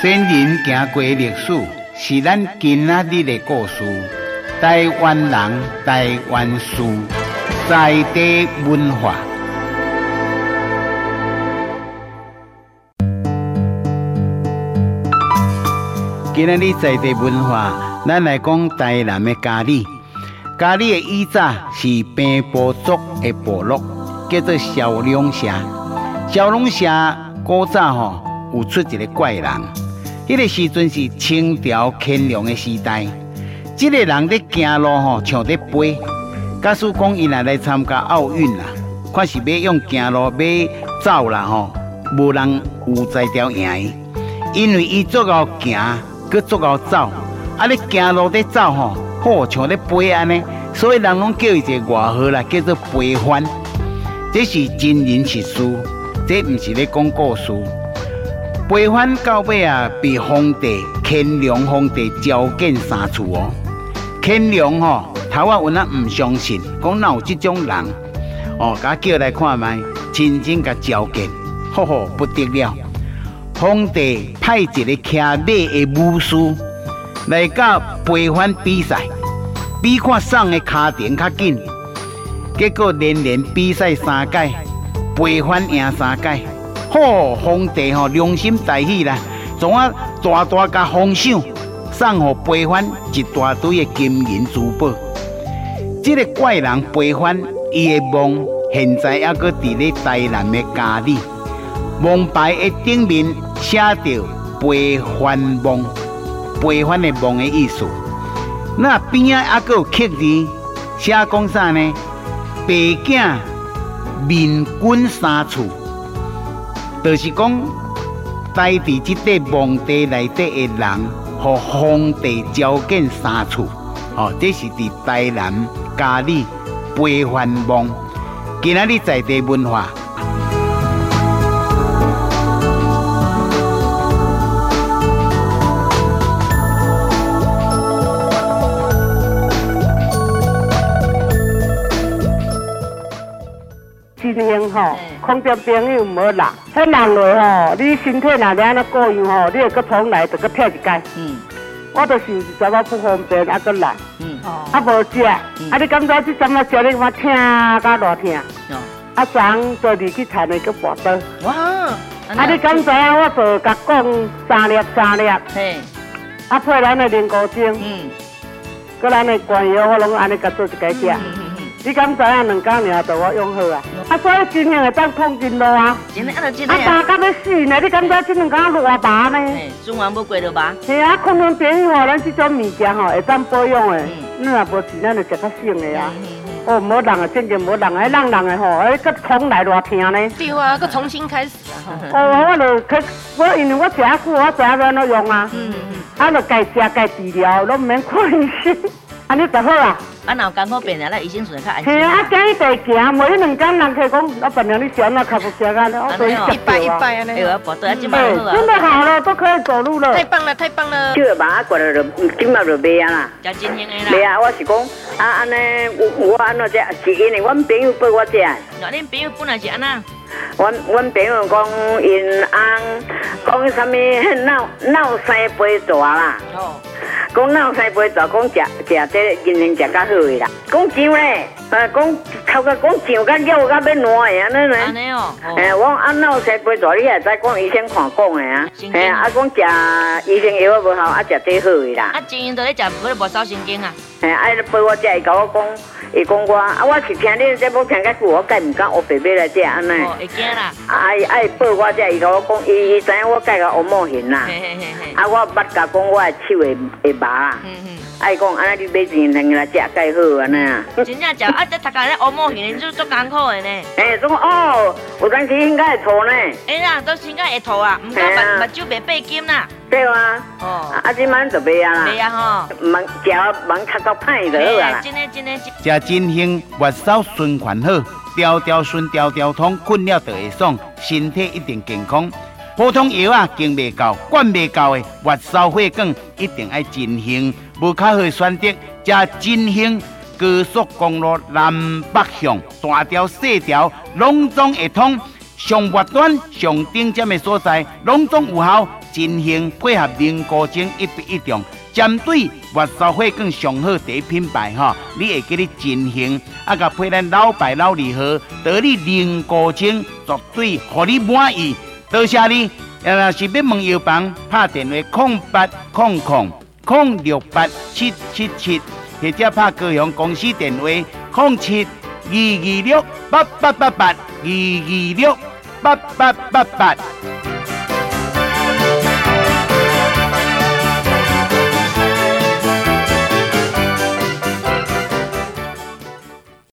先人行过历史，是咱今仔日的故事。台湾人，台湾事，在地文化。今仔日在地文化，咱来讲台南的佳里。佳里的以早是平埔族的部落，叫做小龙社。小龙社古早吼有出一个怪人，迄个时阵是清朝乾隆的时代。这个人在行路吼像在飞。假使讲伊来来参加奥运啦，看是要用行路要走啦吼，无人有才调赢伊。因为伊足够行，佮足够走，啊你行路在走吼，吼像咧飞安尼，所以人拢叫伊一个外号啦，叫做飞番。这是真人实事。这不是咧讲故事。飞番到尾啊，被皇帝乾隆皇帝召见三处哦。乾隆吼头啊，有那唔相信，讲哪有这种人哦，甲叫来看觅，亲亲甲召见，吼吼不得了。皇帝派一个骑马的武士来甲飞番比赛，比看送的卡丁较紧，结果连连比赛三届。飞番赢三界，好，皇帝吼良心大喜啦，总啊大大甲封赏，送予飞番一大堆的金银珠宝。这个怪人飞番，伊的梦现在还搁伫咧台南的家里，梦牌的顶面写着“飞番梦”，飞番的梦的意思。那边啊还搁有刻字，写讲啥呢？白镜。民军三处，就是讲在伫这个梦地内底的人，和皇帝召见三处。哦，这是伫台南嘉里飞番望，今仔日在地文化。真兴吼，空中朋友无人，迄人落吼，你身体若了安尼过样吼，你会搁重来，就搁跳一届。嗯，我就是实在不方便，还搁来。嗯，啊无食，啊你感觉这什么食你我听甲偌听。哦，啊昨去田内搁跋倒。哇，啊你敢知影我做甲讲三粒三粒。嘿，啊配咱的灵菇精。嗯，搁咱的关药，我拢安尼甲做一个食。你敢知影两工尔，就我用好啊！啊，所以真正会当碰真路啊！真的，啊，真的啊！啊，大甲要死呢！你敢知这两工偌麻呢？中完不过了吧？是啊，可能别人吼，咱这种物件吼会当保养的，你若无钱，咱就食较省的啊！哦，无人啊，真正无人啊，让人的吼，哎，搁重来偌疼呢？对啊，搁重新开始啊！哦，我就去，我因为我食久，我知影怎用啊！嗯嗯，啊，就该食该治疗，拢毋免看医生，安尼就好啊！啊，若有艰苦病了，那医生做得较安心。是啊，今日在行，无一两天人客讲，我本来你想那卡不下啊，我都一拜一拜啊，那个跑得真慢了。真的好了，都可以走路了。太棒了，太棒了。这个马过来就今麦就卖啊啦。真新鲜的啦。卖啊，我是讲啊，安尼我我安怎食，是因为阮朋友陪我食。那恁朋友本来是安那？阮阮朋友讲因翁讲什么闹闹西北蛇啦。哦。讲闹西北蛇，讲食食这个银杏食较好诶啦。讲上咧，啊，讲头个讲上甲肉甲要烂诶安尼呢。安尼哦。哎，我啊闹西北蛇，你也知讲医生看讲诶啊。哎呀，啊讲食医生药无效，啊食这好的啦。啊，经营都咧食，不是无烧神经啊。哎，啊陪我食，伊甲我讲，伊讲我啊，我是听恁这部听较久，我介毋敢学白白来食安尼。哦，会惊啦。啊，伊爱陪我食，伊甲我讲，伊伊知影我介个学毛型啦。嘿嘿嘿嘿。啊，我捌甲讲我的手会会麻。嗯嗯。爱讲安尼，你买一两个来食介好安尼啊。真正食啊，这大家咧欧莫型，就足艰苦的呢。哎，总哦，有当时应该会吐呢。哎呀，都应该会吐啊，唔过目目睭袂白金啦。对啊。哦。啊，今晚就袂啊啦。袂啊吼。忙食忙较够歹就好啊。真的真的。食真香，月嫂循环好，条条顺条条通，困了就会爽，身体一定健康。普通药啊，经袂够，管袂够的，月嫂血管一定爱真兴。无较好选择，食真兴高速公路南北向大条细条拢总会通，上末端、上顶尖的所在，拢总有效，进行配合零固精一比一中，针对末梢血管上好第一品牌哈，你会给你进行啊个配咱老白老二号，得你零固精绝对让你满意。多谢你，若是要问药房，拍电话空八空空空六八七七七，或者拍高雄公司电话空七二二六八八八八二二六八八八八。